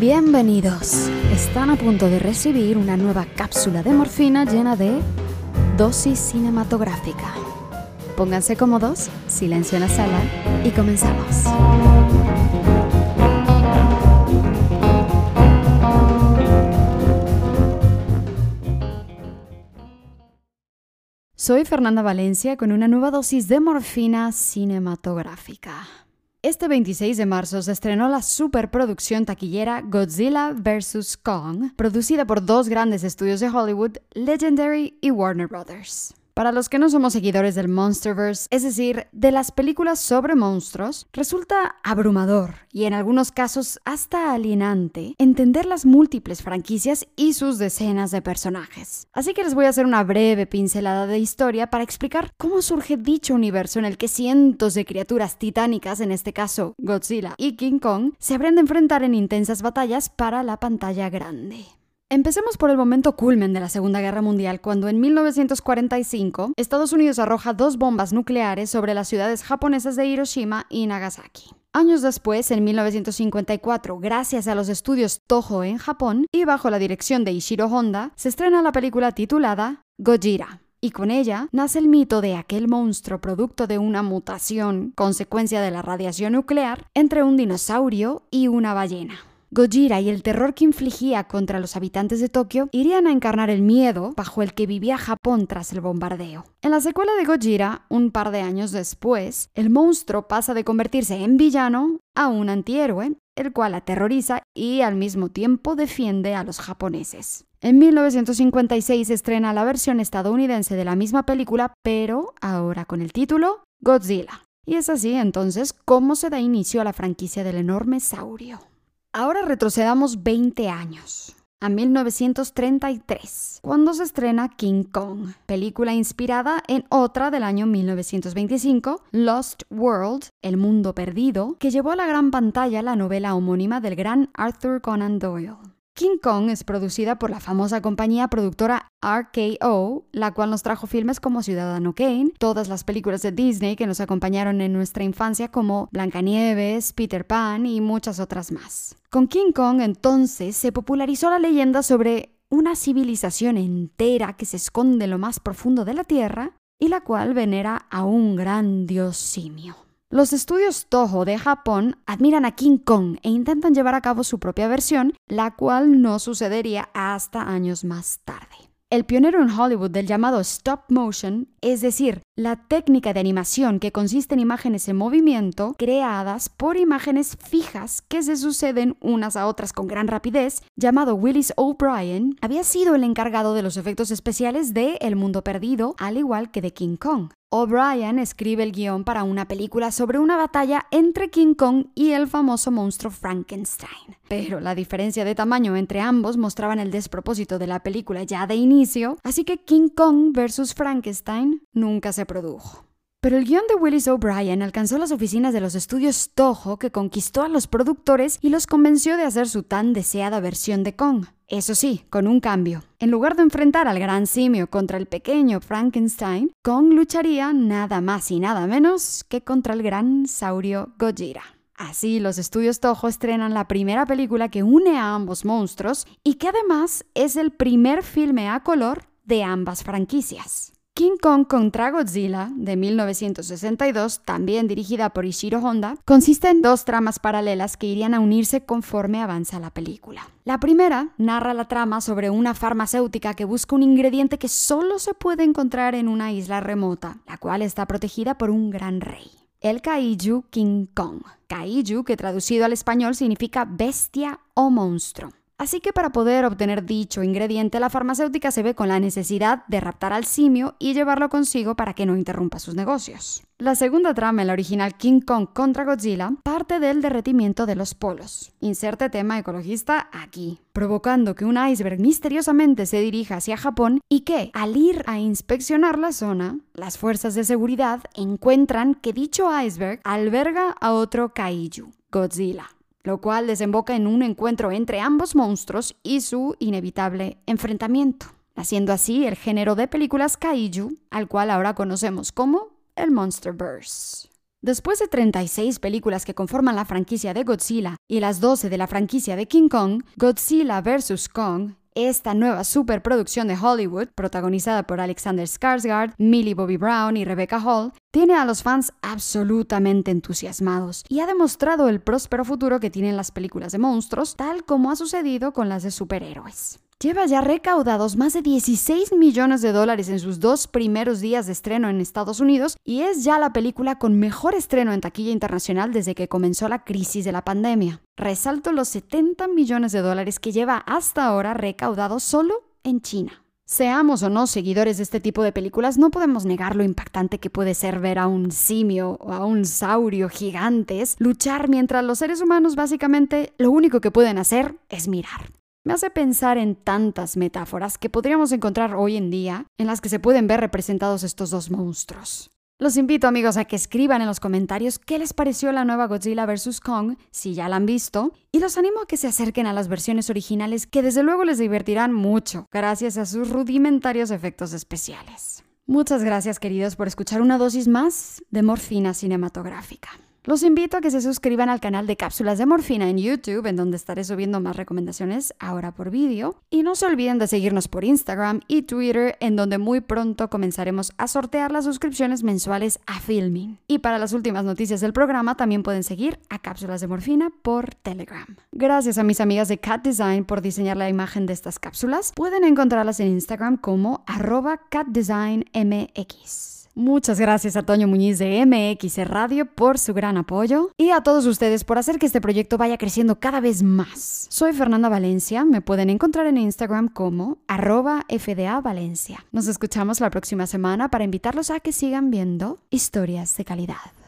Bienvenidos. Están a punto de recibir una nueva cápsula de morfina llena de dosis cinematográfica. Pónganse cómodos, silencio en la sala y comenzamos. Soy Fernanda Valencia con una nueva dosis de morfina cinematográfica. Este 26 de marzo se estrenó la superproducción taquillera Godzilla vs. Kong, producida por dos grandes estudios de Hollywood, Legendary y Warner Brothers. Para los que no somos seguidores del Monsterverse, es decir, de las películas sobre monstruos, resulta abrumador y en algunos casos hasta alienante entender las múltiples franquicias y sus decenas de personajes. Así que les voy a hacer una breve pincelada de historia para explicar cómo surge dicho universo en el que cientos de criaturas titánicas, en este caso Godzilla y King Kong, se habrían de enfrentar en intensas batallas para la pantalla grande. Empecemos por el momento culmen de la Segunda Guerra Mundial, cuando en 1945 Estados Unidos arroja dos bombas nucleares sobre las ciudades japonesas de Hiroshima y Nagasaki. Años después, en 1954, gracias a los estudios Toho en Japón y bajo la dirección de Ishiro Honda, se estrena la película titulada Gojira. Y con ella nace el mito de aquel monstruo producto de una mutación, consecuencia de la radiación nuclear, entre un dinosaurio y una ballena. Gojira y el terror que infligía contra los habitantes de Tokio irían a encarnar el miedo bajo el que vivía Japón tras el bombardeo. En la secuela de Gojira, un par de años después, el monstruo pasa de convertirse en villano a un antihéroe, el cual aterroriza y al mismo tiempo defiende a los japoneses. En 1956 se estrena la versión estadounidense de la misma película, pero ahora con el título Godzilla. Y es así entonces como se da inicio a la franquicia del enorme saurio. Ahora retrocedamos 20 años, a 1933, cuando se estrena King Kong, película inspirada en otra del año 1925, Lost World, El Mundo Perdido, que llevó a la gran pantalla la novela homónima del gran Arthur Conan Doyle. King Kong es producida por la famosa compañía productora RKO, la cual nos trajo filmes como Ciudadano Kane, todas las películas de Disney que nos acompañaron en nuestra infancia como Blancanieves, Peter Pan y muchas otras más. Con King Kong entonces se popularizó la leyenda sobre una civilización entera que se esconde en lo más profundo de la Tierra y la cual venera a un gran dios simio. Los estudios Toho de Japón admiran a King Kong e intentan llevar a cabo su propia versión, la cual no sucedería hasta años más tarde. El pionero en Hollywood del llamado stop motion, es decir, la técnica de animación que consiste en imágenes en movimiento creadas por imágenes fijas que se suceden unas a otras con gran rapidez, llamado Willis O'Brien, había sido el encargado de los efectos especiales de El Mundo Perdido, al igual que de King Kong. O'Brien escribe el guion para una película sobre una batalla entre King Kong y el famoso monstruo Frankenstein. Pero la diferencia de tamaño entre ambos mostraban el despropósito de la película ya de inicio, así que King Kong vs. Frankenstein nunca se produjo. Pero el guion de Willis O'Brien alcanzó las oficinas de los estudios Toho que conquistó a los productores y los convenció de hacer su tan deseada versión de Kong. Eso sí, con un cambio. En lugar de enfrentar al gran simio contra el pequeño Frankenstein, Kong lucharía nada más y nada menos que contra el gran saurio Gojira. Así, los estudios Toho estrenan la primera película que une a ambos monstruos y que además es el primer filme a color de ambas franquicias. King Kong contra Godzilla, de 1962, también dirigida por Ishiro Honda, consiste en dos tramas paralelas que irían a unirse conforme avanza la película. La primera narra la trama sobre una farmacéutica que busca un ingrediente que solo se puede encontrar en una isla remota, la cual está protegida por un gran rey. El Kaiju King Kong. Kaiju, que traducido al español significa bestia o monstruo. Así que para poder obtener dicho ingrediente, la farmacéutica se ve con la necesidad de raptar al simio y llevarlo consigo para que no interrumpa sus negocios. La segunda trama, el original King Kong contra Godzilla, parte del derretimiento de los polos. Inserte tema ecologista aquí, provocando que un iceberg misteriosamente se dirija hacia Japón y que, al ir a inspeccionar la zona, las fuerzas de seguridad encuentran que dicho iceberg alberga a otro kaiju, Godzilla lo cual desemboca en un encuentro entre ambos monstruos y su inevitable enfrentamiento, haciendo así el género de películas kaiju, al cual ahora conocemos como el Monsterverse. Después de 36 películas que conforman la franquicia de Godzilla y las 12 de la franquicia de King Kong, Godzilla vs. Kong esta nueva superproducción de Hollywood, protagonizada por Alexander Skarsgård, Millie Bobby Brown y Rebecca Hall, tiene a los fans absolutamente entusiasmados y ha demostrado el próspero futuro que tienen las películas de monstruos, tal como ha sucedido con las de superhéroes lleva ya recaudados más de 16 millones de dólares en sus dos primeros días de estreno en Estados Unidos y es ya la película con mejor estreno en taquilla internacional desde que comenzó la crisis de la pandemia. Resalto los 70 millones de dólares que lleva hasta ahora recaudados solo en China. Seamos o no seguidores de este tipo de películas, no podemos negar lo impactante que puede ser ver a un simio o a un saurio gigantes luchar mientras los seres humanos básicamente lo único que pueden hacer es mirar. Me hace pensar en tantas metáforas que podríamos encontrar hoy en día en las que se pueden ver representados estos dos monstruos. Los invito amigos a que escriban en los comentarios qué les pareció la nueva Godzilla vs. Kong, si ya la han visto, y los animo a que se acerquen a las versiones originales que desde luego les divertirán mucho, gracias a sus rudimentarios efectos especiales. Muchas gracias queridos por escuchar una dosis más de morfina cinematográfica. Los invito a que se suscriban al canal de Cápsulas de Morfina en YouTube, en donde estaré subiendo más recomendaciones ahora por vídeo. Y no se olviden de seguirnos por Instagram y Twitter, en donde muy pronto comenzaremos a sortear las suscripciones mensuales a Filming. Y para las últimas noticias del programa también pueden seguir a Cápsulas de Morfina por Telegram. Gracias a mis amigas de Cat Design por diseñar la imagen de estas cápsulas. Pueden encontrarlas en Instagram como arroba catdesignmx. Muchas gracias a Toño Muñiz de MX Radio por su gran apoyo y a todos ustedes por hacer que este proyecto vaya creciendo cada vez más. Soy Fernanda Valencia, me pueden encontrar en Instagram como arroba FDA Valencia. Nos escuchamos la próxima semana para invitarlos a que sigan viendo historias de calidad.